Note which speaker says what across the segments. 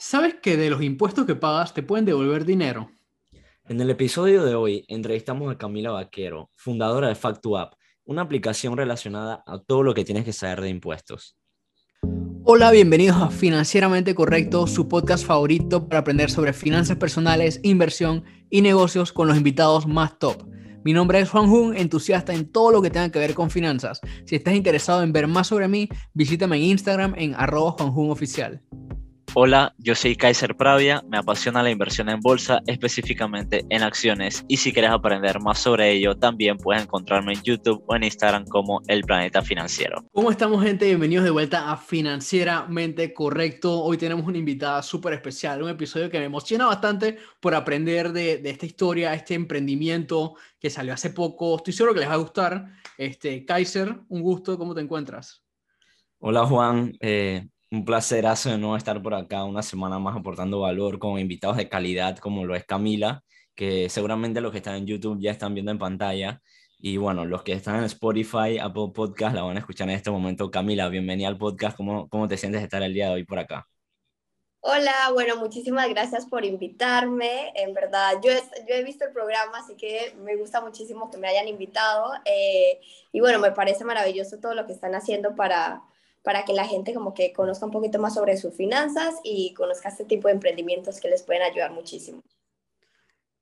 Speaker 1: ¿Sabes que de los impuestos que pagas te pueden devolver dinero?
Speaker 2: En el episodio de hoy entrevistamos a Camila Vaquero, fundadora de FactuApp, una aplicación relacionada a todo lo que tienes que saber de impuestos.
Speaker 1: Hola, bienvenidos a Financieramente Correcto, su podcast favorito para aprender sobre finanzas personales, inversión y negocios con los invitados más top. Mi nombre es Juan Jun, entusiasta en todo lo que tenga que ver con finanzas. Si estás interesado en ver más sobre mí, visítame en Instagram en arroba Oficial.
Speaker 3: Hola, yo soy Kaiser Pravia, me apasiona la inversión en bolsa, específicamente en acciones, y si quieres aprender más sobre ello, también puedes encontrarme en YouTube o en Instagram como El Planeta Financiero.
Speaker 1: ¿Cómo estamos gente? Bienvenidos de vuelta a Financieramente Correcto. Hoy tenemos una invitada súper especial, un episodio que me emociona bastante por aprender de, esta historia, este emprendimiento que salió hace poco. Estoy seguro que les va a gustar. Este, Kaiser, un gusto, ¿cómo te encuentras?
Speaker 2: Hola Juan, eh, un placerazo de nuevo estar por acá una semana más aportando valor con invitados de calidad como lo es Camila, que seguramente los que están en YouTube ya están viendo en pantalla. Y bueno, los que están en Spotify, Apple Podcast, la van a escuchar en este momento. Camila, bienvenida al podcast. ¿Cómo, cómo te sientes de estar el día de hoy por acá?
Speaker 4: Hola, bueno, muchísimas gracias por invitarme. En verdad, yo, yo he visto el programa, así que me gusta muchísimo que me hayan invitado. Eh, y bueno, me parece maravilloso todo lo que están haciendo para, para que la gente como que conozca un poquito más sobre sus finanzas y conozca este tipo de emprendimientos que les pueden ayudar muchísimo.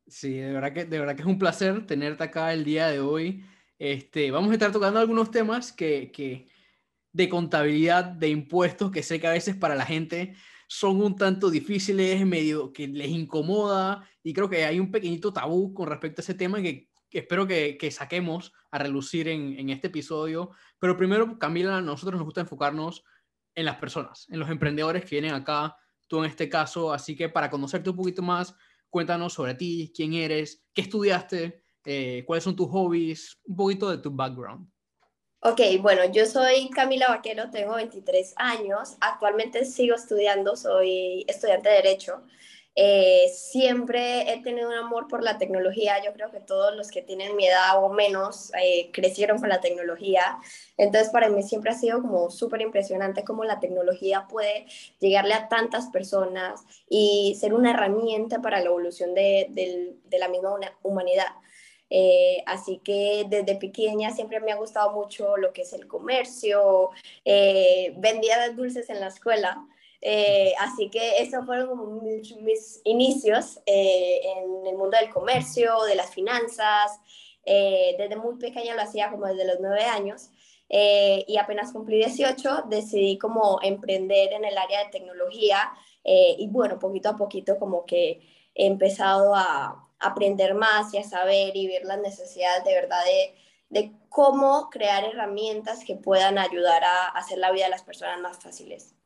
Speaker 1: Sí, de verdad que, de verdad que es un placer tenerte acá el día de hoy. Este, vamos a estar tocando algunos temas que, que de contabilidad, de impuestos, que sé que a veces para la gente son un tanto difíciles, medio que les incomoda y creo que hay un pequeñito tabú con respecto a ese tema que espero que, saquemos a relucir en, este episodio. Pero primero, Camila, a nosotros nos gusta enfocarnos en las personas, en los emprendedores que vienen acá, tú en este caso. Así que para conocerte un poquito más, cuéntanos sobre ti, quién eres, qué estudiaste, eh, cuáles son tus hobbies, un poquito de tu background.
Speaker 4: Ok, bueno, yo soy Camila Vaquero, tengo 23 años, actualmente sigo estudiando, soy estudiante de Derecho. Eh, siempre he tenido un amor por la tecnología. Yo creo que todos los que tienen mi edad o menos eh, crecieron con la tecnología. Entonces, para mí siempre ha sido como súper impresionante cómo la tecnología puede llegarle a tantas personas y ser una herramienta para la evolución de, de, la misma humanidad. Eh, así que desde pequeña siempre me ha gustado mucho lo que es el comercio. vendía dulces en la escuela. Eh, así que esos fueron mis, inicios eh, en el mundo del comercio, de las finanzas. Eh, desde muy pequeña lo hacía como desde los nueve años. y apenas cumplí 18, decidí como emprender en el área de tecnología. y bueno, poquito a poquito como que he empezado a aprender más y a saber y ver las necesidades de verdad de, de cómo crear herramientas que puedan ayudar a hacer la vida de las personas más fáciles.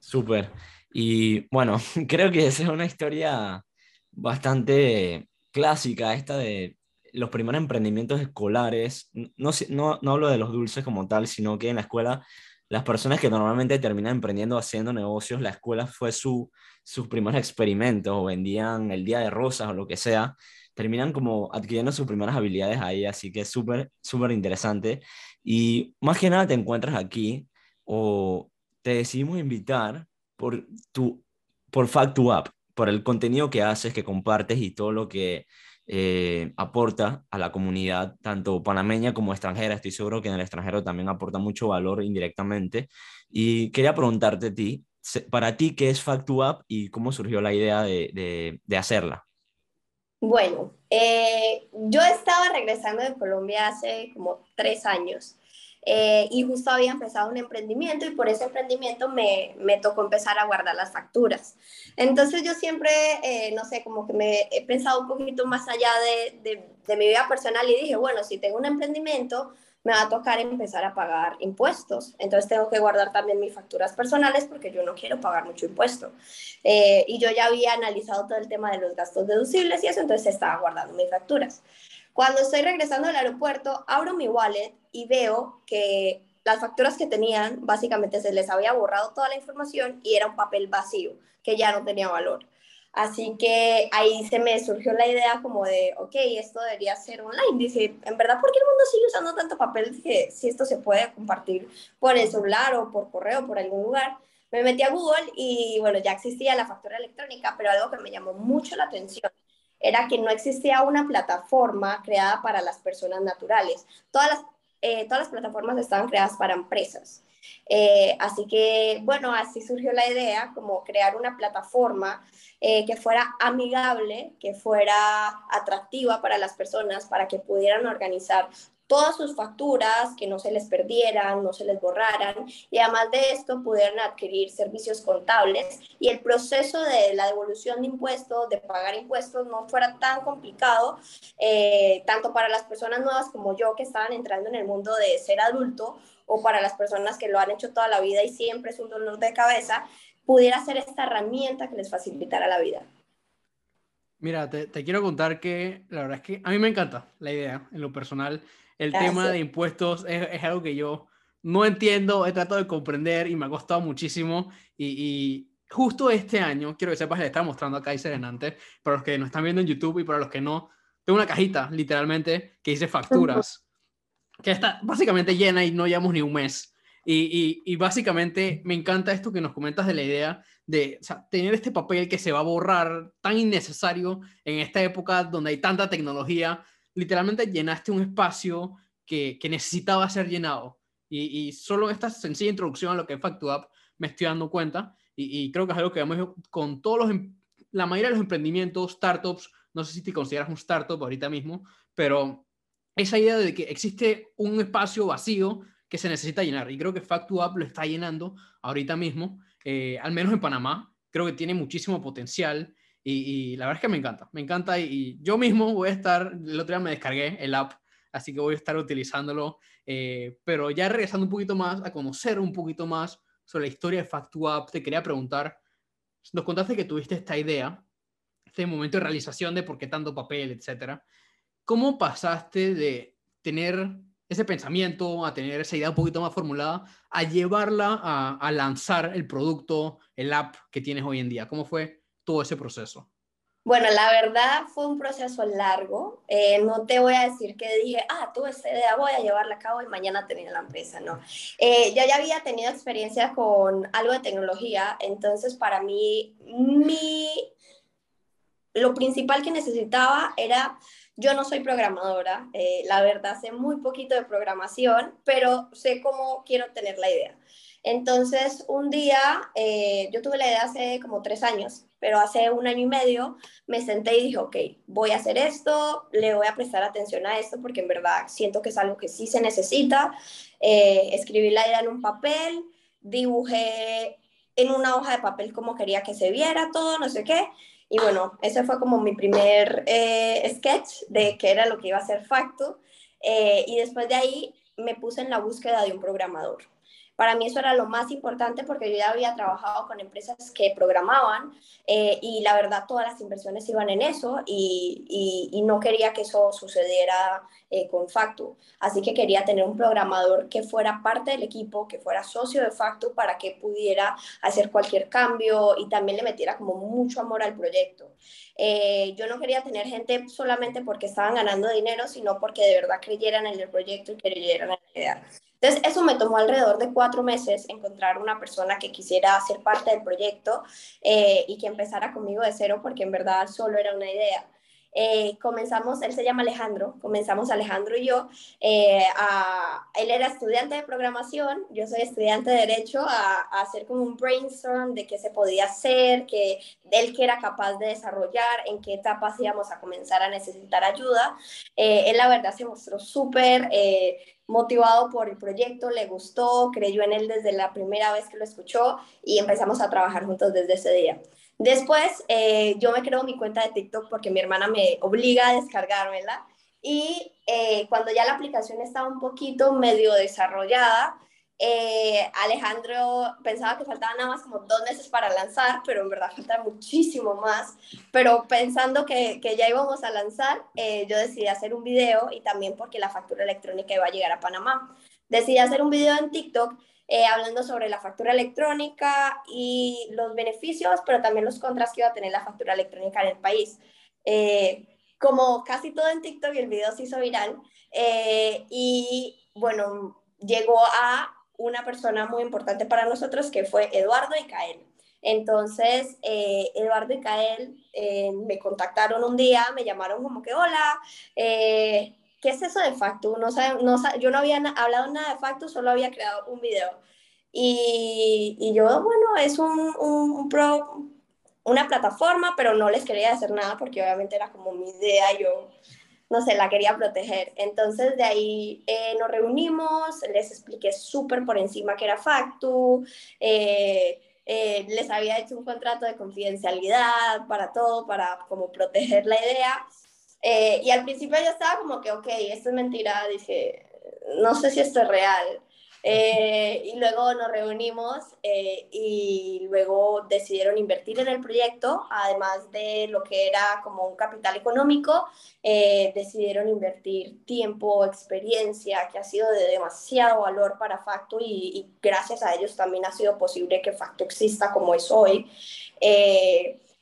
Speaker 2: Súper. Y bueno, creo que esa es una historia bastante clásica, esta de los primeros emprendimientos escolares. No, no, no hablo de los dulces como tal, sino que en la escuela las personas que normalmente terminan emprendiendo haciendo negocios, la escuela fue su, sus primeros experimentos o vendían el día de rosas o lo que sea, terminan como adquiriendo sus primeras habilidades ahí, así que es súper, súper interesante. Y más que nada te encuentras aquí o te decidimos invitar por, tu, por Fact por el contenido que haces, que compartes y todo lo que eh, aporta a la comunidad, tanto panameña como extranjera. Estoy seguro que en el extranjero también aporta mucho valor indirectamente. Y quería preguntarte a ti, para ti, ¿qué es Fact y cómo surgió la idea de, de, hacerla?
Speaker 4: Bueno, eh, yo estaba regresando de Colombia hace como tres años eh, y justo había empezado un emprendimiento y por ese emprendimiento me, me tocó empezar a guardar las facturas. Entonces yo siempre, eh, no sé, como que me he pensado un poquito más allá de, de, de, mi vida personal y dije, bueno, si tengo un emprendimiento, me va a tocar empezar a pagar impuestos. Entonces tengo que guardar también mis facturas personales porque yo no quiero pagar mucho impuesto. Eh, y yo ya había analizado todo el tema de los gastos deducibles y eso, entonces estaba guardando mis facturas. Cuando estoy regresando al aeropuerto, abro mi wallet y veo que las facturas que tenían, básicamente se les había borrado toda la información y era un papel vacío, que ya no tenía valor. Así que ahí se me surgió la idea como de, ok, esto debería ser online. Dice, en verdad, ¿por qué el mundo sigue usando tanto papel que si esto se puede compartir por el celular o por correo, por algún lugar? Me metí a Google y bueno, ya existía la factura electrónica, pero algo que me llamó mucho la atención era que no existía una plataforma creada para las personas naturales. Todas las, eh, todas las plataformas estaban creadas para empresas. Eh, así que, bueno, así surgió la idea, como crear una plataforma eh, que fuera amigable, que fuera atractiva para las personas, para que pudieran organizar todas sus facturas, que no se les perdieran, no se les borraran y además de esto pudieran adquirir servicios contables y el proceso de la devolución de impuestos, de pagar impuestos, no fuera tan complicado, eh, tanto para las personas nuevas como yo que estaban entrando en el mundo de ser adulto o para las personas que lo han hecho toda la vida y siempre es un dolor de cabeza, pudiera ser esta herramienta que les facilitara la vida.
Speaker 1: Mira, te, te quiero contar que la verdad es que a mí me encanta la idea en lo personal el tema de impuestos es, es, algo que yo no entiendo, he tratado de comprender y me ha costado muchísimo. Y, justo este año, quiero que sepas, le estaba mostrando a Kaiser en antes, para los que nos están viendo en YouTube y para los que no, tengo una cajita, literalmente, que dice facturas, que está básicamente llena y no llevamos ni un mes. Y, básicamente me encanta esto que nos comentas de la idea de tener este papel que se va a borrar tan innecesario en esta época donde hay tanta tecnología, literalmente llenaste un espacio que, necesitaba ser llenado. Y, y, solo esta sencilla introducción a lo que es FactuApp me estoy dando cuenta y, y, creo que es algo que vemos con todos los, em, la mayoría de los emprendimientos, startups, no sé si te consideras un startup ahorita mismo, pero esa idea de que existe un espacio vacío que se necesita llenar. Y creo que FactuApp lo está llenando ahorita mismo, eh, al menos en Panamá, creo que tiene muchísimo potencial y, la verdad es que me encanta, me encanta. Y, yo mismo voy a estar, el otro día me descargué el app, así que voy a estar utilizándolo, eh, pero ya regresando un poquito más, a conocer un poquito más sobre la historia de FactuApp, te quería preguntar, nos contaste que tuviste esta idea, este momento de realización de por qué tanto papel, etcétera. ¿Cómo pasaste de tener ese pensamiento, a tener esa idea un poquito más formulada, a llevarla a, lanzar el producto, el app que tienes hoy en día? ¿Cómo fue todo ese proceso?
Speaker 4: Bueno, la verdad fue un proceso largo. Eh, no te voy a decir que dije, ah, tuve esta idea, voy a llevarla a cabo y mañana tenía la empresa, no. Eh, yo ya había tenido experiencia con algo de tecnología, entonces para mí, mi, lo principal que necesitaba era, yo no soy programadora, eh, la verdad sé muy poquito de programación, pero sé cómo quiero tener la idea. Entonces, un día, eh, yo tuve la idea hace como tres años, pero hace un año y medio me senté y dije, ok, voy a hacer esto, le voy a prestar atención a esto porque en verdad siento que es algo que sí se necesita. Eh, escribí la idea en un papel, dibujé en una hoja de papel como quería que se viera todo, no sé qué. Y bueno, ese fue como mi primer eh, sketch de qué era lo que iba a ser Facto. y después de ahí me puse en la búsqueda de un programador. Para mí eso era lo más importante porque yo ya había trabajado con empresas que programaban eh, y la verdad todas las inversiones iban en eso y, y, no quería que eso sucediera eh, con Factu. Así que quería tener un programador que fuera parte del equipo, que fuera socio de Factu para que pudiera hacer cualquier cambio y también le metiera como mucho amor al proyecto. Eh, yo no quería tener gente solamente porque estaban ganando dinero, sino porque de verdad creyeran en el proyecto y creyeran en la idea. Entonces, eso me tomó alrededor de cuatro meses encontrar una persona que quisiera ser parte del proyecto eh, y que empezara conmigo de cero, porque en verdad solo era una idea. Eh, comenzamos, él se llama Alejandro, comenzamos Alejandro y yo, eh, él era estudiante de programación, yo soy estudiante de derecho, a, a, hacer como un brainstorm de qué se podía hacer, que él que era capaz de desarrollar, en qué etapas íbamos a comenzar a necesitar ayuda. él la verdad se mostró súper motivado por el proyecto, le gustó, creyó en él desde la primera vez que lo escuchó y empezamos a trabajar juntos desde ese día. Después, eh, yo me creo mi cuenta de TikTok porque mi hermana me obliga a descargármela y eh, cuando ya la aplicación estaba un poquito medio desarrollada, eh, Alejandro pensaba que faltaban nada más como dos meses para lanzar, pero en verdad falta muchísimo más. Pero pensando que, que ya íbamos a lanzar, eh, yo decidí hacer un video y también porque la factura electrónica iba a llegar a Panamá. Decidí hacer un video en TikTok eh, hablando sobre la factura electrónica y los beneficios, pero también los contras que iba a tener la factura electrónica en el país. como casi todo en TikTok, el video se hizo viral. y bueno, llegó a una persona muy importante para nosotros que fue Eduardo y Cael. Entonces, eh, Eduardo y Cael eh, me contactaron un día, me llamaron como que, hola, eh, ¿qué es eso de Factu? No, no, yo no había hablado nada de Factu, solo había creado un video. Y, y yo, bueno, es un, un, pro, una plataforma, pero no les quería hacer nada porque obviamente era como mi idea, yo no sé, la quería proteger. Entonces de ahí eh, nos reunimos, les expliqué súper por encima que era Factu, eh, eh, les había hecho un contrato de confidencialidad para todo, para como proteger la idea. y al principio yo estaba como que, ok, esto es mentira, dije, no sé si esto es real. Eh, y luego nos reunimos eh, y luego decidieron invertir en el proyecto, además de lo que era como un capital económico, eh, decidieron invertir tiempo, experiencia, que ha sido de demasiado valor para Facto y, y, gracias a ellos también ha sido posible que Facto exista como es hoy.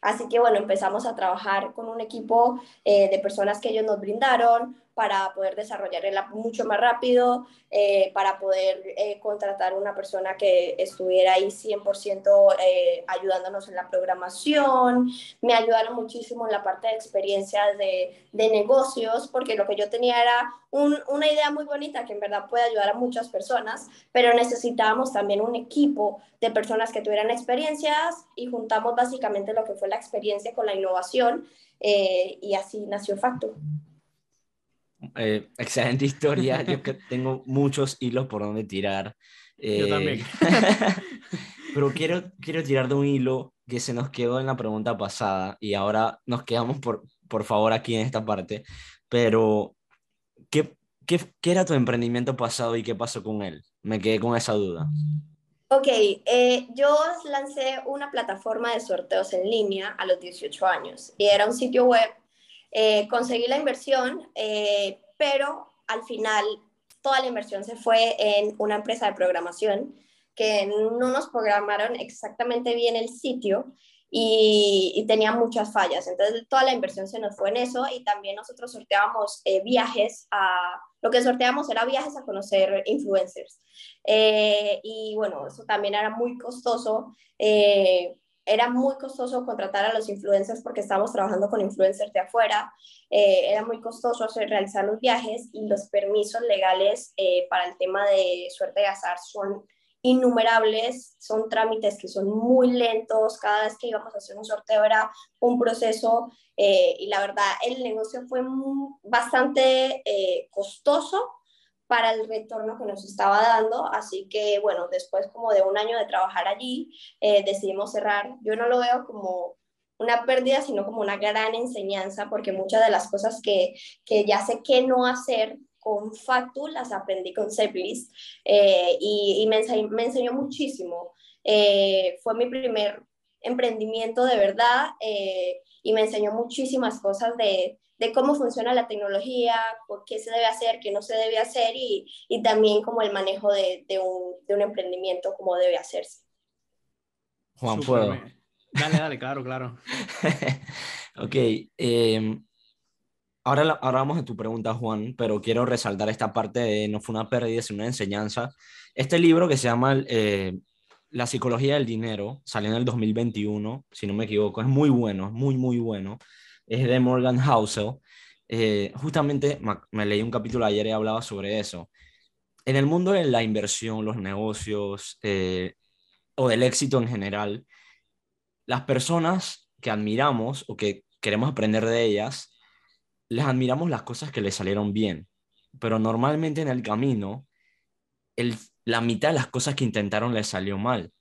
Speaker 4: Así que bueno, empezamos a trabajar con un equipo de personas que ellos nos brindaron, para poder desarrollar el app mucho más rápido, eh, para poder eh, contratar una persona que estuviera ahí 100% eh, ayudándonos en la programación. Me ayudaron muchísimo en la parte de experiencias de, de negocios, porque lo que yo tenía era una idea muy bonita que en verdad puede ayudar a muchas personas, pero necesitábamos también un equipo de personas que tuvieran experiencias y juntamos básicamente lo que fue la experiencia con la innovación y así nació Facto.
Speaker 2: Eh, excelente historia. Yo que tengo muchos hilos por donde tirar.
Speaker 1: Yo también. Eh,
Speaker 2: pero quiero, quiero tirar de un hilo que se nos quedó en la pregunta pasada y ahora nos quedamos por, por favor aquí en esta parte. Pero, ¿qué, qué, qué era tu emprendimiento pasado y qué pasó con él? Me quedé con esa duda.
Speaker 4: Ok, eh, yo lancé una plataforma de sorteos en línea a los 18 años y era un sitio web eh, conseguí la inversión, eh, pero al final toda la inversión se fue en una empresa de programación que no nos programaron exactamente bien el sitio y, tenía muchas fallas. Entonces toda la inversión se nos fue en eso y también nosotros sorteábamos eh, viajes a... Lo que sorteábamos era viajes a conocer influencers. y bueno, eso también era muy costoso era muy costoso contratar a los influencers porque estábamos trabajando con influencers de afuera, eh, era muy costoso hacer, realizar los viajes y los permisos legales eh, para el tema de suerte de azar son innumerables, son trámites que son muy lentos, cada vez que íbamos a hacer un sorteo era un proceso eh, y la verdad el negocio fue bastante costoso para el retorno que nos estaba dando. Así que, bueno, después como de un año de trabajar allí, eh, decidimos cerrar. Yo no lo veo como una pérdida, sino como una gran enseñanza, porque muchas de las cosas que, que ya sé que no hacer con Factu las aprendí con Zepplis eh, y, me, enseñó, me, enseñó muchísimo. Eh, fue mi primer emprendimiento de verdad y me enseñó muchísimas cosas de, de cómo funciona la tecnología, qué se debe hacer, qué no se debe hacer y, y también como el manejo de, de, un, de, un, emprendimiento, cómo debe hacerse.
Speaker 2: Juan, ¿puedo?
Speaker 1: Dale, dale, claro, claro.
Speaker 2: ok. Eh, ahora, ahora vamos a tu pregunta, Juan, pero quiero resaltar esta parte de no fue una pérdida, sino una enseñanza. Este libro que se llama eh, La psicología del dinero, salió en el 2021, si no me equivoco, es muy bueno, es muy, muy bueno es de Morgan Housel. Eh, justamente me, leí un capítulo ayer y hablaba sobre eso. En el mundo de la inversión, los negocios eh, o del éxito en general, las personas que admiramos o que queremos aprender de ellas, les admiramos las cosas que les salieron bien, pero normalmente en el camino, el, la mitad de las cosas que intentaron les salió mal.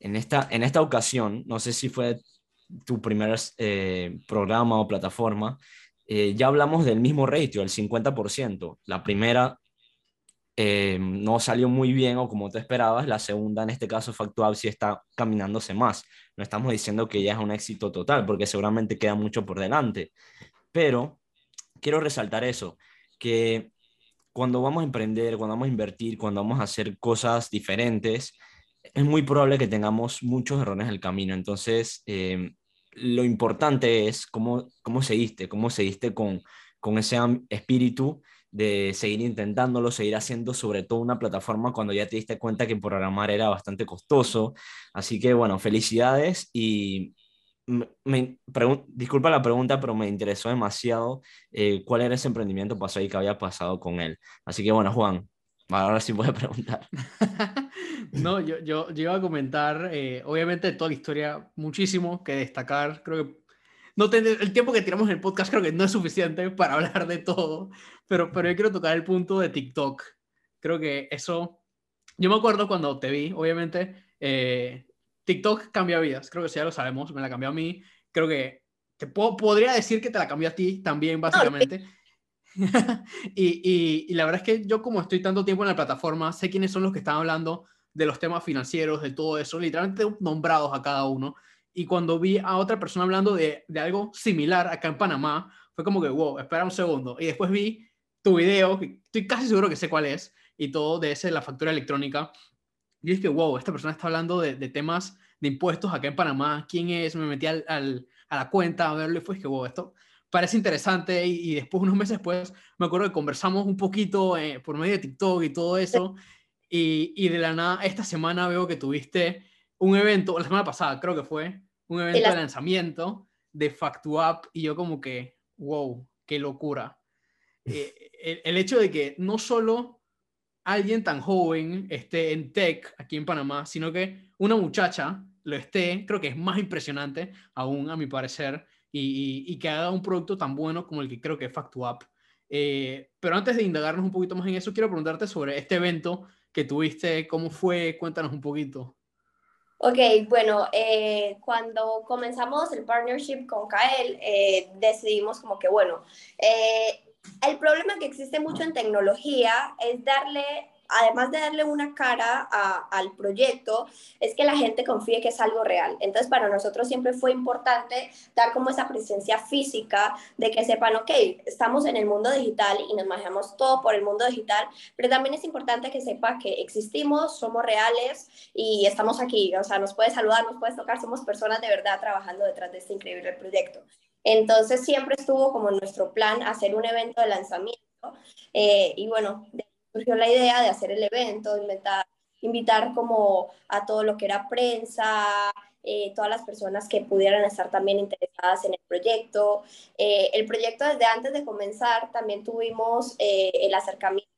Speaker 2: En esta, en esta ocasión, no sé si fue tu primer eh, programa o plataforma, eh, ya hablamos del mismo ratio, el 50%. La primera eh, no salió muy bien o como te esperabas, la segunda en este caso Factual sí está caminándose más. No estamos diciendo que ya es un éxito total, porque seguramente queda mucho por delante. Pero quiero resaltar eso, que cuando vamos a emprender, cuando vamos a invertir, cuando vamos a hacer cosas diferentes, es muy probable que tengamos muchos errores en el camino. Entonces, lo importante es cómo, cómo seguiste, cómo seguiste con, con ese espíritu de seguir intentándolo, seguir haciendo sobre todo una plataforma cuando ya te diste cuenta que programar era bastante costoso. Así que bueno, felicidades y me, disculpa la pregunta, pero me interesó demasiado eh, cuál era ese emprendimiento pasado y qué había pasado con él. Así que bueno, Juan, ahora sí puedes preguntar.
Speaker 1: no, yo, yo, yo, iba a comentar, eh, obviamente, toda la historia, muchísimo que destacar. Creo que no el tiempo que tiramos en el podcast creo que no es suficiente para hablar de todo, pero, pero yo quiero tocar el punto de TikTok. Creo que eso, yo me acuerdo cuando te vi, obviamente, eh, TikTok cambia vidas, creo que sí, ya lo sabemos, me la cambió a mí, creo que te podría decir que te la cambió a ti también, básicamente. y, y, la verdad es que yo como estoy tanto tiempo en la plataforma, sé quiénes son los que están hablando de los temas financieros, de todo eso, literalmente nombrados a cada uno. Y cuando vi a otra persona hablando de, de algo similar acá en Panamá, fue como que, wow, espera un segundo. Y después vi tu video, que estoy casi seguro que sé cuál es, y todo de ese, la factura electrónica. Y dije, wow, esta persona está hablando de, de, temas de impuestos acá en Panamá. ¿Quién es? Me metí al, al, a la cuenta a verlo y fue que, wow, esto parece interesante. Y, después, unos meses después, me acuerdo que conversamos un poquito eh, por medio de TikTok y todo eso. Y, y, de la nada, esta semana veo que tuviste un evento, la semana pasada creo que fue, un evento de lanzamiento de FactuApp y yo como que, wow, qué locura. Eh, el, el, hecho de que no solo alguien tan joven esté en tech aquí en Panamá, sino que una muchacha lo esté, creo que es más impresionante aún a mi parecer, y, y, que haga un producto tan bueno como el que creo que es FactuApp. Eh, pero antes de indagarnos un poquito más en eso, quiero preguntarte sobre este evento que tuviste, cómo fue, cuéntanos un poquito.
Speaker 4: Ok, bueno, eh, cuando comenzamos el partnership con Kael, eh, decidimos como que, bueno, eh, el problema que existe mucho en tecnología es darle además de darle una cara al proyecto, es que la gente confíe que es algo real. Entonces, para nosotros siempre fue importante dar como esa presencia física de que sepan, ok, estamos en el mundo digital y nos manejamos todo por el mundo digital, pero también es importante que sepa que existimos, somos reales y estamos aquí. O sea, nos puedes saludar, nos puedes tocar, somos personas de verdad trabajando detrás de este increíble proyecto. Entonces, siempre estuvo como nuestro plan hacer un evento de lanzamiento. Eh, y bueno, surgió la idea de hacer el evento, invitar, invitar como a todo lo que era prensa, eh, todas las personas que pudieran estar también interesadas en el proyecto. Eh, el proyecto desde antes de comenzar también tuvimos eh, el acercamiento.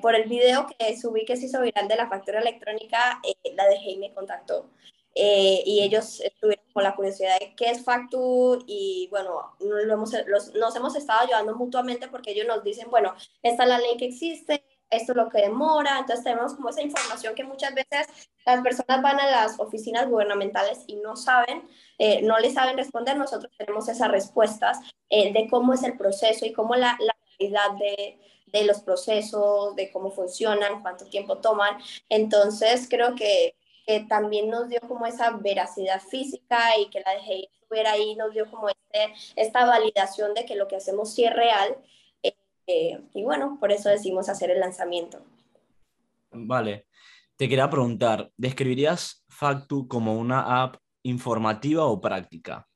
Speaker 4: por el video que subí que se hizo viral de la factura electrónica, la dejé y me contactó. Y ellos tuvieron con la curiosidad de qué es Factu y bueno, lo hemos, nos hemos estado ayudando mutuamente porque ellos nos dicen, bueno, esta es la ley que existe, esto es lo que demora, entonces tenemos como esa información que muchas veces las personas van a las oficinas gubernamentales y no saben, eh, no les saben responder, nosotros tenemos esas respuestas eh, de cómo es el proceso y cómo la, la realidad de, de los procesos, de cómo funcionan, cuánto tiempo toman, entonces creo que que también nos dio como esa veracidad física y que la DGI estuviera ahí, nos dio como este, esta validación de que lo que hacemos sí es real. Eh, y bueno, por eso decidimos hacer el lanzamiento.
Speaker 2: Vale. Te quería preguntar, ¿describirías Factu como una app informativa o práctica?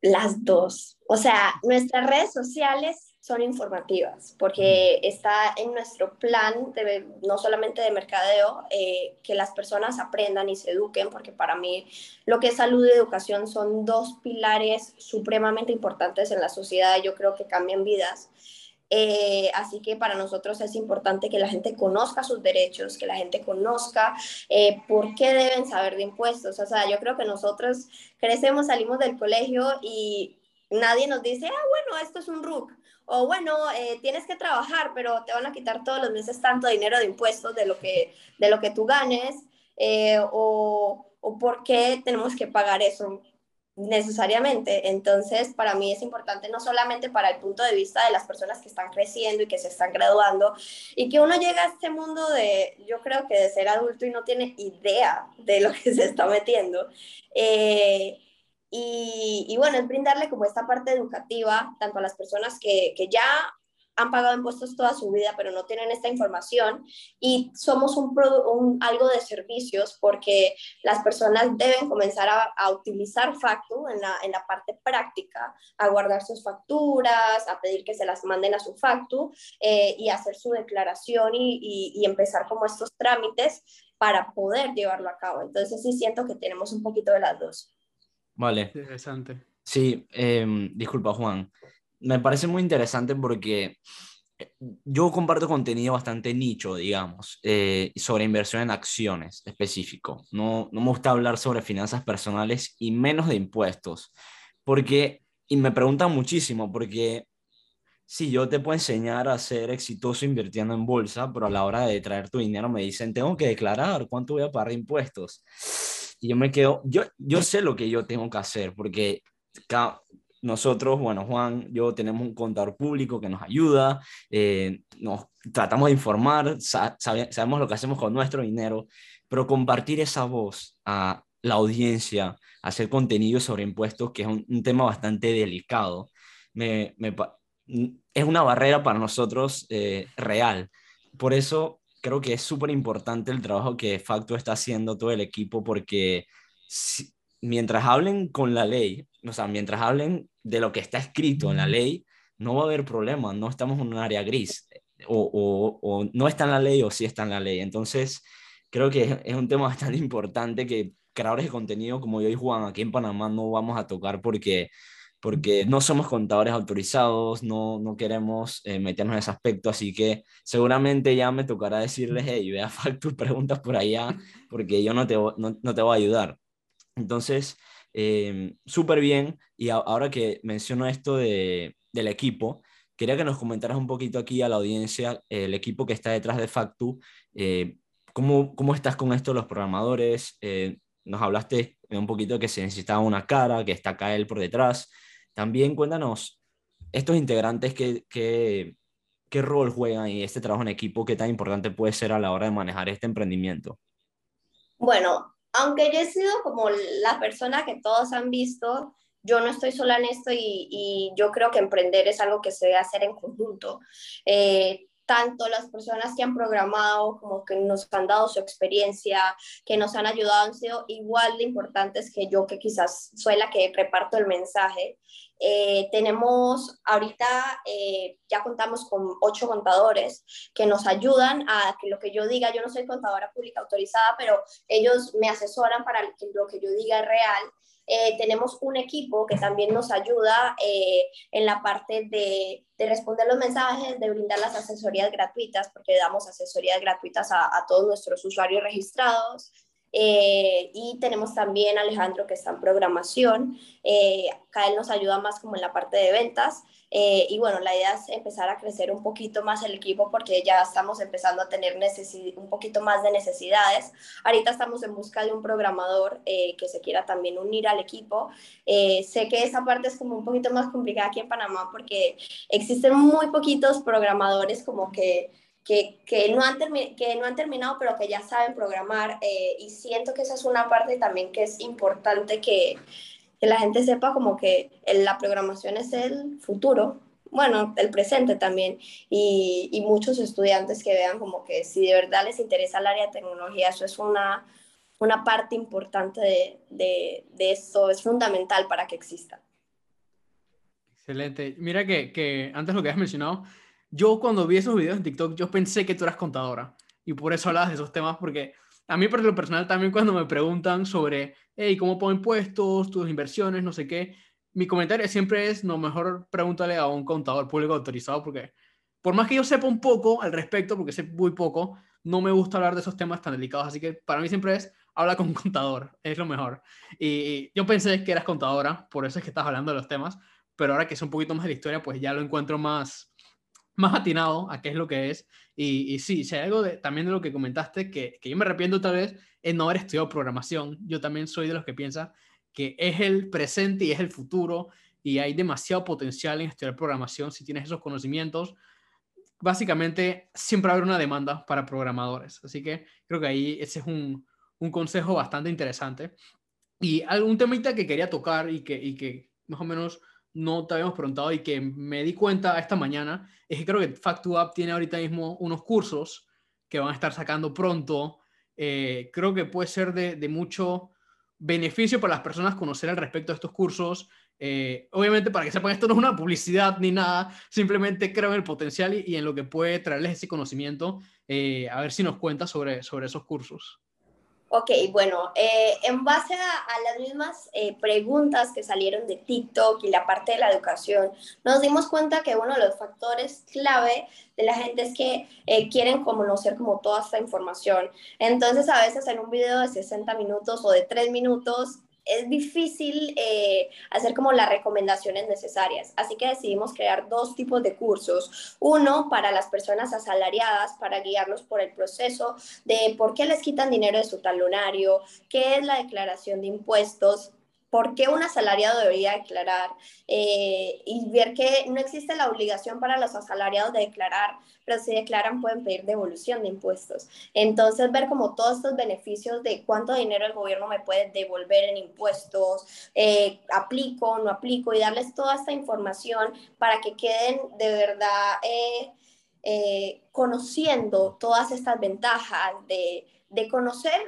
Speaker 4: Las dos. O sea, nuestras redes sociales son informativas, porque está en nuestro plan, de, no solamente de mercadeo, eh, que las personas aprendan y se eduquen, porque para mí lo que es salud y educación son dos pilares supremamente importantes en la sociedad, yo creo que cambian vidas. Eh, así que para nosotros es importante que la gente conozca sus derechos, que la gente conozca eh, por qué deben saber de impuestos. O sea, yo creo que nosotros crecemos, salimos del colegio y nadie nos dice, ah, bueno, esto es un RUC o bueno, eh, tienes que trabajar, pero te van a quitar todos los meses tanto dinero de impuestos de lo que, de lo que tú ganes, eh, o, o por qué tenemos que pagar eso necesariamente. Entonces, para mí es importante no solamente para el punto de vista de las personas que están creciendo y que se están graduando, y que uno llega a este mundo de, yo creo que de ser adulto y no tiene idea de lo que se está metiendo. Eh, y, bueno, es brindarle como esta parte educativa, tanto a las personas que, que ya han pagado impuestos toda su vida, pero no tienen esta información y somos un, algo de servicios porque las personas deben comenzar a, utilizar Factu en la, en la, parte práctica, a guardar sus facturas, a pedir que se las manden a su Factu eh, y hacer su declaración y, y, empezar como estos trámites para poder llevarlo a cabo. Entonces sí siento que tenemos un poquito de las dos.
Speaker 2: Vale.
Speaker 1: Interesante.
Speaker 2: Sí, em, disculpa Juan me parece muy interesante porque eh, yo comparto contenido bastante nicho, digamos, eh, sobre inversión en acciones específico. No, no me gusta hablar sobre finanzas personales y menos de impuestos, porque, y me preguntan muchísimo, porque sí, yo te puedo enseñar a ser exitoso invirtiendo en bolsa, pero a la hora de traer tu dinero me dicen, tengo que declarar cuánto voy a pagar de impuestos. Y yo me quedo, yo, yo sé lo que yo tengo que hacer, porque nosotros, bueno, Juan, yo tenemos un contador público que nos ayuda, eh, nos tratamos de informar, sabemos lo que hacemos con nuestro dinero, pero compartir esa voz a la audiencia, hacer contenido sobre impuestos, que es un, tema bastante delicado, me, es una barrera para nosotros eh, real. Por eso creo que es súper importante el trabajo que Facto está haciendo todo el equipo, porque mientras hablen con la ley, o sea, mientras hablen de lo que está escrito en la ley, no va a haber problema, no estamos en un área gris, o, o, no está en la ley o sí está en la ley. Entonces, creo que es, un tema bastante importante que creadores de contenido como yo y Juan aquí en Panamá no vamos a tocar porque porque no somos contadores autorizados, no, no queremos eh, meternos en ese aspecto, así que seguramente ya me tocará decirles, hey, vea tus preguntas por allá, porque yo no te, no, no te voy a ayudar. Entonces, eh, súper bien. Y ahora que menciono esto de, del equipo, quería que nos comentaras un poquito aquí a la audiencia, el equipo que está detrás de Factu, eh, ¿cómo, ¿cómo, estás con esto los programadores? Eh, nos hablaste un poquito que se necesitaba una cara, que está él por detrás. También cuéntanos, estos integrantes, ¿qué, qué, qué rol juegan y este trabajo en equipo, qué tan importante puede ser a la hora de manejar este emprendimiento?
Speaker 4: Bueno, aunque yo he sido como la persona que todos han visto, yo no estoy sola en esto y, yo creo que emprender es algo que se debe hacer en conjunto. Eh, tanto las personas que han programado como que nos han dado su experiencia, que nos han ayudado, han sido igual de importantes que yo, que quizás soy la que reparto el mensaje. Eh, tenemos ahorita, eh, ya contamos con ocho contadores que nos ayudan a que lo que yo diga, yo no soy contadora pública autorizada, pero ellos me asesoran para que lo que yo diga es real. Eh, tenemos un equipo que también nos ayuda en la parte de, de, responder los mensajes, de brindar las asesorías gratuitas, porque damos asesorías gratuitas a, a todos nuestros usuarios registrados. Eh, y tenemos también a Alejandro que está en programación. Eh, él nos ayuda más como en la parte de ventas. Eh, y bueno, la idea es empezar a crecer un poquito más el equipo porque ya estamos empezando a tener un poquito más de necesidades. Ahorita estamos en busca de un programador que se quiera también unir al equipo. sé que esa parte es como un poquito más complicada aquí en Panamá porque existen muy poquitos programadores como que que, que, no han que no han terminado, pero que ya saben programar. Eh, y siento que esa es una parte también que es importante que, que la gente sepa como que la programación es el futuro, bueno, el presente también. Y, y, muchos estudiantes que vean como que si de verdad les interesa el área de tecnología, eso es una, una parte importante de, de, de eso, es fundamental para que exista.
Speaker 1: Excelente. Mira que, que antes lo que has mencionado, yo cuando vi esos videos en TikTok, yo pensé que tú eras contadora y por eso hablabas de esos temas, porque a mí por lo personal también cuando me preguntan sobre, hey, ¿cómo pongo impuestos, tus inversiones, no sé qué? Mi comentario siempre es, no, mejor pregúntale a un contador público autorizado, porque por más que yo sepa un poco al respecto, porque sé muy poco, no me gusta hablar de esos temas tan delicados, así que para mí siempre es, habla con un contador, es lo mejor. Y yo pensé que eras contadora, por eso es que estás hablando de los temas, pero ahora que es un poquito más de la historia, pues ya lo encuentro más, más atinado a qué es lo que es. Y, sí, si hay algo también de lo que comentaste, que, yo me arrepiento tal vez es no haber estudiado programación. Yo también soy de los que piensa que es el presente y es el futuro y hay demasiado potencial en estudiar programación si tienes esos conocimientos. Básicamente, siempre habrá una demanda para programadores. Así que creo que ahí ese es un, un consejo bastante interesante. Y algún temita que quería tocar y que, y que más o menos no te habíamos preguntado y que me di cuenta esta mañana es que creo que FactuApp tiene ahorita mismo unos cursos que van a estar sacando pronto. Eh, creo que puede ser de, mucho beneficio para las personas conocer al respecto de estos cursos. Eh, obviamente, para que sepan, esto no es una publicidad ni nada, simplemente creo en el potencial y, y en lo que puede traerles ese conocimiento. Eh, a ver si nos cuenta sobre, sobre esos cursos.
Speaker 4: Ok, bueno, eh, en base a, las mismas eh, preguntas que salieron de TikTok y la parte de la educación, nos dimos cuenta que uno de los factores clave de la gente es que eh, quieren conocer como toda esta información. Entonces, a veces en un video de 60 minutos o de 3 minutos, es difícil eh, hacer como las recomendaciones necesarias. Así que decidimos crear dos tipos de cursos. Uno para las personas asalariadas, para guiarlos por el proceso de por qué les quitan dinero de su talonario, qué es la declaración de impuestos, por qué un asalariado debería declarar eh, y ver que no existe la obligación para los asalariados de declarar, pero si declaran pueden pedir devolución de impuestos. Entonces, ver como todos estos beneficios de cuánto dinero el gobierno me puede devolver en impuestos, eh, aplico, no aplico, y darles toda esta información para que queden de verdad eh, conociendo todas estas ventajas de, de conocer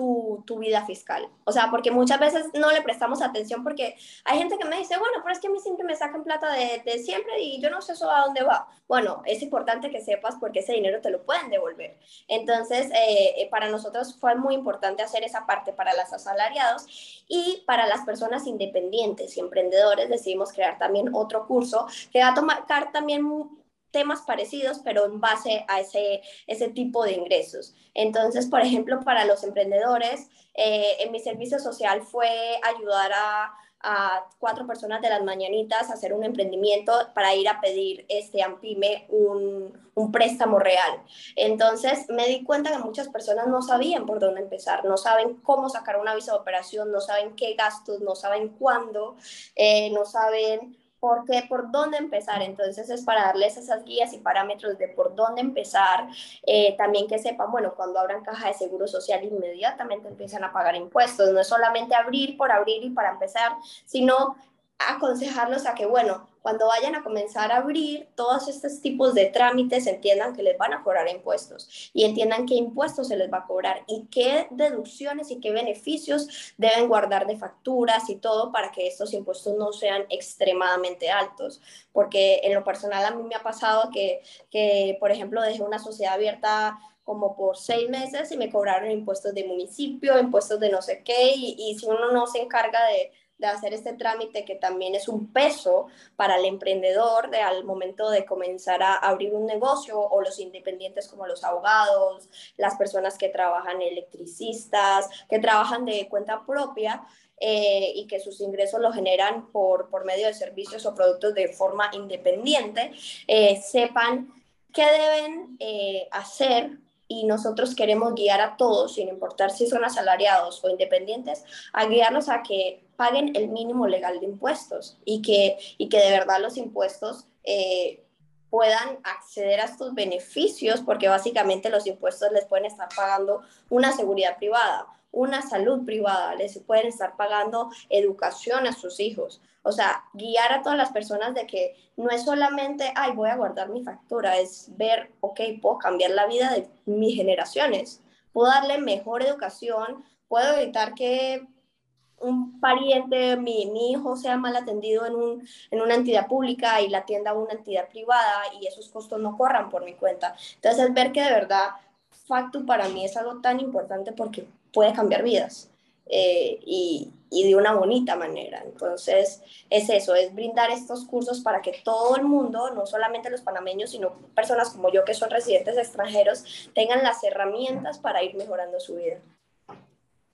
Speaker 4: tu, tu, vida fiscal. O sea, porque muchas veces no le prestamos atención porque hay gente que me dice, bueno, pero es que a mí siempre me sacan plata de, de, siempre y yo no sé eso a dónde va. Bueno, es importante que sepas porque ese dinero te lo pueden devolver. Entonces, eh, eh para nosotros fue muy importante hacer esa parte para los asalariados y para las personas independientes y emprendedores decidimos crear también otro curso que va a tomar también temas parecidos, pero en base a ese, ese tipo de ingresos. Entonces, por ejemplo, para los emprendedores, eh, en mi servicio social fue ayudar a, a, cuatro personas de las mañanitas a hacer un emprendimiento para ir a pedir este AMPIME un, un préstamo real. Entonces, me di cuenta que muchas personas no sabían por dónde empezar, no saben cómo sacar una visa de operación, no saben qué gastos, no saben cuándo, eh, no saben por qué, por dónde empezar. Entonces es para darles esas guías y parámetros de por dónde empezar. Eh, también que sepan, bueno, cuando abran caja de seguro social inmediatamente empiezan a pagar impuestos. No es solamente abrir por abrir y para empezar, sino aconsejarlos a que, bueno, cuando vayan a comenzar a abrir todos estos tipos de trámites, entiendan que les van a cobrar impuestos y entiendan qué impuestos se les va a cobrar y qué deducciones y qué beneficios deben guardar de facturas y todo para que estos impuestos no sean extremadamente altos. Porque en lo personal a mí me ha pasado que, que por ejemplo, dejé una sociedad abierta como por seis meses y me cobraron impuestos de municipio, impuestos de no sé qué, y, y si uno no se encarga de, de hacer este trámite que también es un peso para el emprendedor de al momento de comenzar a abrir un negocio o los independientes como los abogados, las personas que trabajan electricistas, que trabajan de cuenta propia. Eh, y que sus ingresos lo generan por, por medio de servicios o productos de forma independiente, eh, sepan qué deben eh, hacer y nosotros queremos guiar a todos, sin importar si son asalariados o independientes, a guiarlos a que paguen el mínimo legal de impuestos y que, y que de verdad los impuestos eh, puedan acceder a estos beneficios, porque básicamente los impuestos les pueden estar pagando una seguridad privada, una salud privada, les pueden estar pagando educación a sus hijos. O sea, guiar a todas las personas de que no es solamente, ay, voy a guardar mi factura, es ver, ok, puedo cambiar la vida de mis generaciones, puedo darle mejor educación, puedo evitar que un pariente, mi, mi, hijo sea mal atendido en, un, en una entidad pública y la atienda una entidad privada y esos costos no corran por mi cuenta. Entonces, ver que de verdad Factu para mí es algo tan importante porque puede cambiar vidas eh, y, y, de una bonita manera. Entonces, es eso, es brindar estos cursos para que todo el mundo, no solamente los panameños, sino personas como yo que son residentes extranjeros, tengan las herramientas para ir mejorando su vida.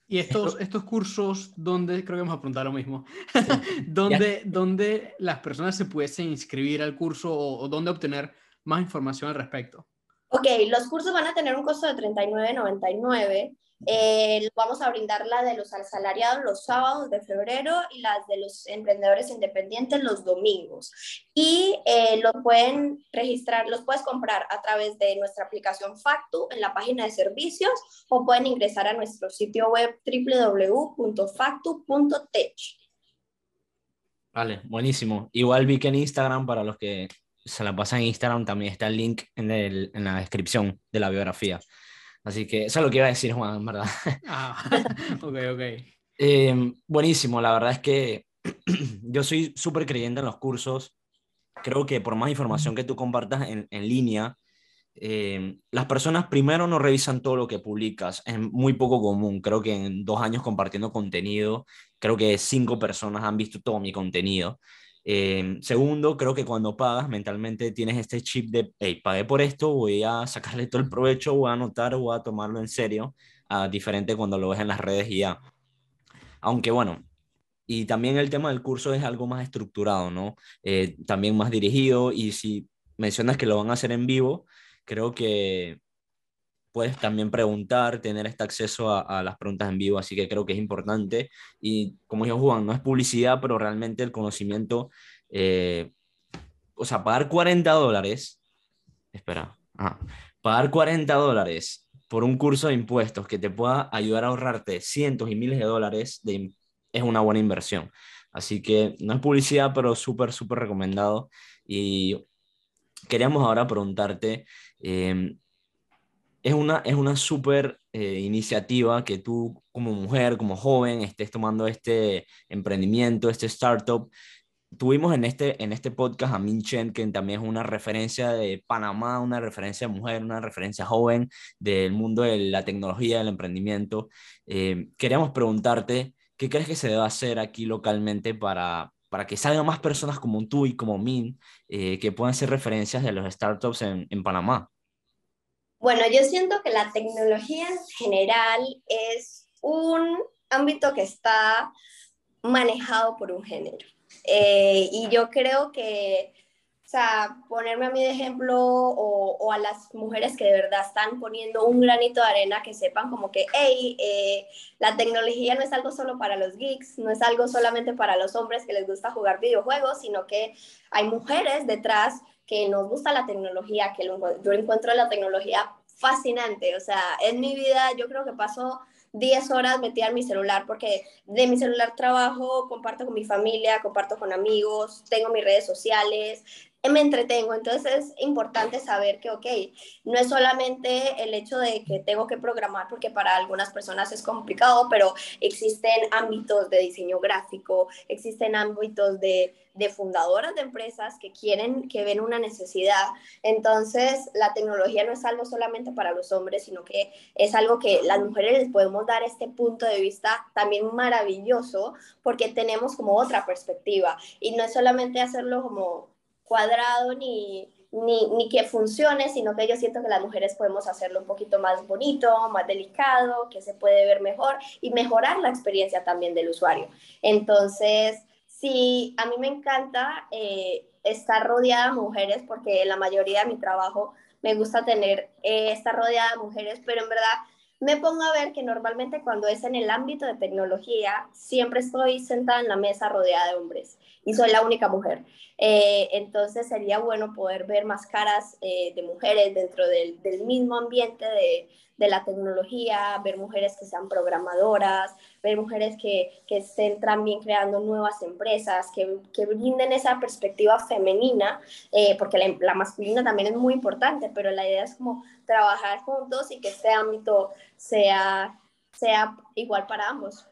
Speaker 1: Y estos, estos cursos, ¿dónde? Creo que vamos a preguntar lo mismo. ¿Dónde, ¿Dónde, las personas se pueden inscribir al curso o, o, dónde obtener más información al respecto?
Speaker 4: Ok, los cursos van a tener un costo de $39.99 eh, vamos a brindar la de los asalariados los sábados de febrero y las de los emprendedores independientes los domingos. Y eh, los pueden registrar, los puedes comprar a través de nuestra aplicación Factu en la página de servicios o pueden ingresar a nuestro sitio web www.factu.tech.
Speaker 2: Vale, buenísimo. Igual vi que en Instagram, para los que se la pasan en Instagram, también está el link en, el, en la descripción de la biografía. Así que eso es lo que iba a decir Juan, en verdad.
Speaker 1: Ah, ok, ok.
Speaker 2: Eh, buenísimo, la verdad es que yo soy súper creyente en los cursos. Creo que por más información que tú compartas en, en línea, eh, las personas primero no revisan todo lo que publicas, es muy poco común. Creo que en dos años compartiendo contenido, creo que cinco personas han visto todo mi contenido. Eh, segundo, creo que cuando pagas mentalmente tienes este chip de, hey, pagué por esto, voy a sacarle todo el provecho, voy a anotar, voy a tomarlo en serio, a diferente cuando lo ves en las redes y ya. Aunque bueno, y también el tema del curso es algo más estructurado, ¿no? Eh, también más dirigido y si mencionas que lo van a hacer en vivo, creo que puedes también preguntar, tener este acceso a, las preguntas en vivo, así que creo que es importante. Y como dijo Juan, no es publicidad, pero realmente el conocimiento, eh, o sea, pagar 40 dólares, espera, pagar 40 dólares por un curso de impuestos que te pueda ayudar a ahorrarte cientos y miles de dólares de, es una buena inversión. Así que no es publicidad, pero súper, súper recomendado. Y queríamos ahora preguntarte, em, es una, es una súper eh, iniciativa que tú como mujer, como joven, estés tomando este emprendimiento, este startup. Tuvimos en este, en este podcast a Min Chen, que también es una referencia de Panamá, una referencia mujer, una referencia joven del mundo de la tecnología, del emprendimiento. Em, queríamos preguntarte, ¿qué crees que se debe hacer aquí localmente para, para que salgan más personas como tú y como Min eh, que puedan ser referencias de los startups en Panamá?
Speaker 4: Bueno, yo siento que la tecnología en general es un ámbito que está manejado por un género. Eh, y yo creo que o sea, ponerme a mí de ejemplo o, a las mujeres que de verdad están poniendo un granito de arena que sepan como que, hey, eh, la tecnología no es algo solo para los geeks, no es algo solamente para los hombres que les gusta jugar videojuegos, sino que hay mujeres detrás que nos gusta la tecnología, que yo encuentro la tecnología fascinante. O sea, en mi vida yo creo que paso 10 horas metida en mi celular porque de mi celular trabajo, comparto con mi familia, comparto con amigos, tengo mis redes sociales, me entretengo. Entonces es importante saber que, ok, no es solamente el hecho de que tengo que programar, porque para algunas personas es complicado, pero existen ámbitos de diseño gráfico, existen ámbitos de, de fundadoras de empresas que quieren, que ven una necesidad. Entonces, la tecnología no es algo solamente para los hombres, sino que es algo que las mujeres les podemos dar este punto de vista también maravilloso, porque tenemos como otra perspectiva. Y no es solamente hacerlo como cuadrado ni, ni, ni, que funcione, sino que yo siento que las mujeres podemos hacerlo un poquito más bonito, más delicado, que se puede ver mejor y mejorar la experiencia también del usuario. Entonces, sí, a mí me encanta eh, estar rodeada de mujeres porque la mayoría de mi trabajo me gusta tener, eh, estar rodeada de mujeres, pero en verdad me pongo a ver que normalmente cuando es en el ámbito de tecnología, siempre estoy sentada en la mesa rodeada de hombres y soy la única mujer. Eh, entonces sería bueno poder ver más caras eh, de mujeres dentro del, del mismo ambiente de, de, la tecnología, ver mujeres que sean programadoras, ver mujeres que, que estén también creando nuevas empresas, que, que brinden esa perspectiva femenina, eh, porque la, la masculina también es muy importante, pero la idea es como trabajar juntos y que este ámbito sea, sea igual para ambos.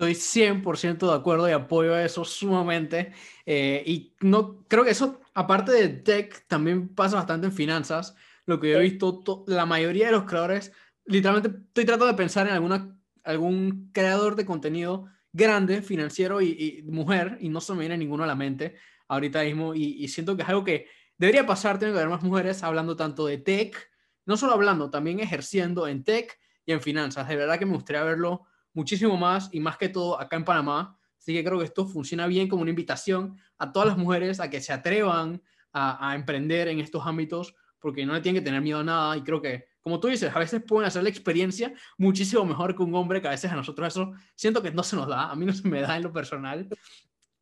Speaker 1: Estoy 100% de acuerdo y apoyo eso sumamente. Eh, y no, creo que eso, aparte de tech, también pasa bastante en finanzas. Lo que yo he visto, la mayoría de los creadores, literalmente estoy tratando de pensar en alguna, algún creador de contenido grande, financiero y, mujer, y no se me viene ninguno a la mente ahorita mismo. Y, y siento que es algo que debería pasar, tiene que haber más mujeres hablando tanto de tech, no solo hablando, también ejerciendo en tech y en finanzas. De verdad que me gustaría verlo muchísimo más y más que todo acá en Panamá. Así que creo que esto funciona bien como una invitación a todas las mujeres a que se atrevan a, emprender en estos ámbitos porque no le tienen que tener miedo a nada y creo que, como tú dices, a veces pueden hacer la experiencia muchísimo mejor que un hombre, que a veces a nosotros eso siento que no se nos da, a mí no se me da en lo personal.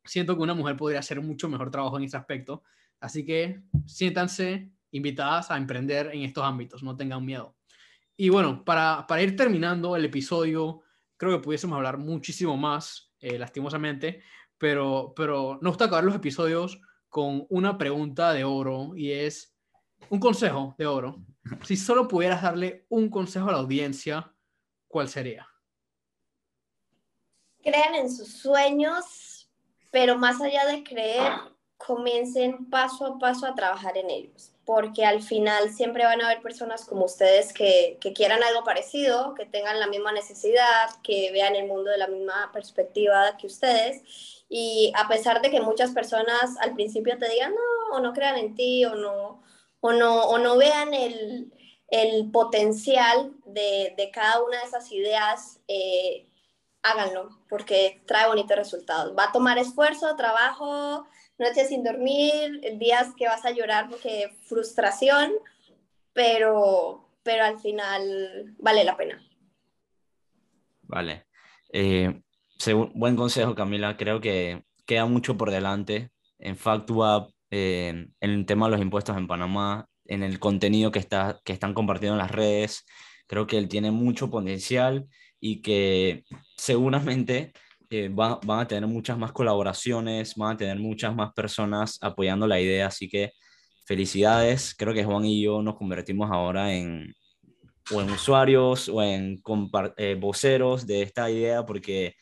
Speaker 1: Siento que una mujer podría hacer mucho mejor trabajo en ese aspecto. Así que siéntanse invitadas a emprender en estos ámbitos, no tengan miedo. Y bueno, para, para ir terminando el episodio, creo que pudiésemos hablar muchísimo más, eh, lastimosamente, pero, pero nos gusta acabar los episodios con una pregunta de oro y es un consejo de oro. Si solo pudieras darle un consejo a la audiencia, ¿cuál sería?
Speaker 4: Crean en sus sueños, pero más allá de creer, comiencen paso a paso a trabajar en ellos, porque al final siempre van a haber personas como ustedes que, que, quieran algo parecido, que tengan la misma necesidad, que vean el mundo de la misma perspectiva que ustedes. Y a pesar de que muchas personas al principio te digan no, o no crean en ti, o no, o no, o no vean el, el potencial de, de, cada una de esas ideas, eh, háganlo, porque trae bonitos resultados. Va a tomar esfuerzo, trabajo, noches sin dormir, días que vas a llorar porque frustración, pero, pero al final vale la pena.
Speaker 2: Vale. Eh, buen consejo, Camila. Creo que queda mucho por delante en FactuApp, eh, en el tema de los impuestos en Panamá, en el contenido que, está, que están compartiendo en las redes. Creo que él tiene mucho potencial y que seguramente eh, van, a tener muchas más colaboraciones, van a tener muchas más personas apoyando la idea, así que felicidades. Creo que Juan y yo nos convertimos ahora en, o en usuarios o en eh, voceros de esta idea porque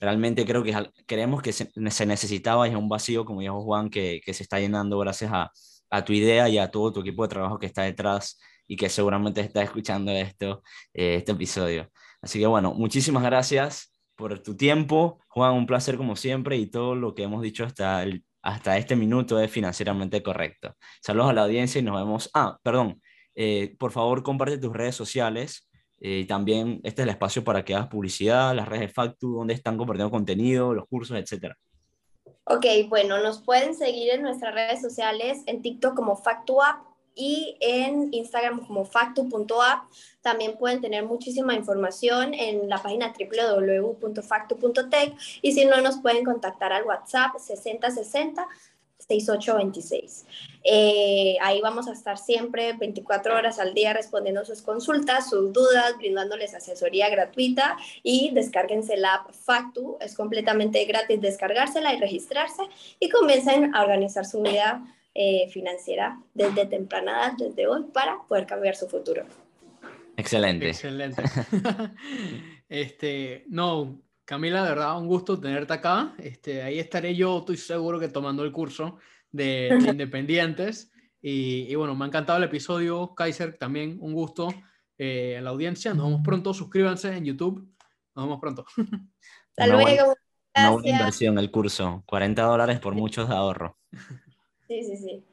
Speaker 2: realmente creo que creemos que se, necesitaba y es un vacío, como dijo Juan, que, que se está llenando gracias a, a, tu idea y a todo tu equipo de trabajo que está detrás y que seguramente está escuchando esto, eh, este episodio. Así que bueno, muchísimas gracias por tu tiempo. Juan, un placer como siempre y todo lo que hemos dicho hasta, el, hasta este minuto es financieramente correcto. Saludos a la audiencia y nos vemos. Ah, perdón, eh, por favor comparte tus redes sociales eh, también este es el espacio para que hagas publicidad, las redes de Factu, donde están compartiendo contenido, los cursos, etc.
Speaker 4: Ok, bueno, nos pueden seguir en nuestras redes sociales, en TikTok como FactuApp y en Instagram como factu.app. También pueden tener muchísima información en la página www.factu.tech y si no, nos pueden contactar al WhatsApp 6060. 6826. Eh, ahí vamos a estar siempre 24 horas al día respondiendo sus consultas, sus dudas, brindándoles asesoría gratuita y descárguense la app Factu. Es completamente gratis descargársela y registrarse y comiencen a organizar su vida eh, financiera desde temprana edad, desde hoy, para poder cambiar su futuro.
Speaker 2: Excelente.
Speaker 1: Excelente. este, no, Camila, de verdad, un gusto tenerte acá. Este, ahí estaré yo, estoy seguro que tomando el curso de, Independientes. Y, bueno, me ha encantado el episodio. Kaiser, también un gusto. Eh, a la audiencia, nos vemos pronto. Suscríbanse en YouTube. Nos vemos pronto.
Speaker 4: Hasta luego.
Speaker 2: una buena inversión el curso. 40 dólares por muchos de ahorro.
Speaker 4: Sí, sí, sí.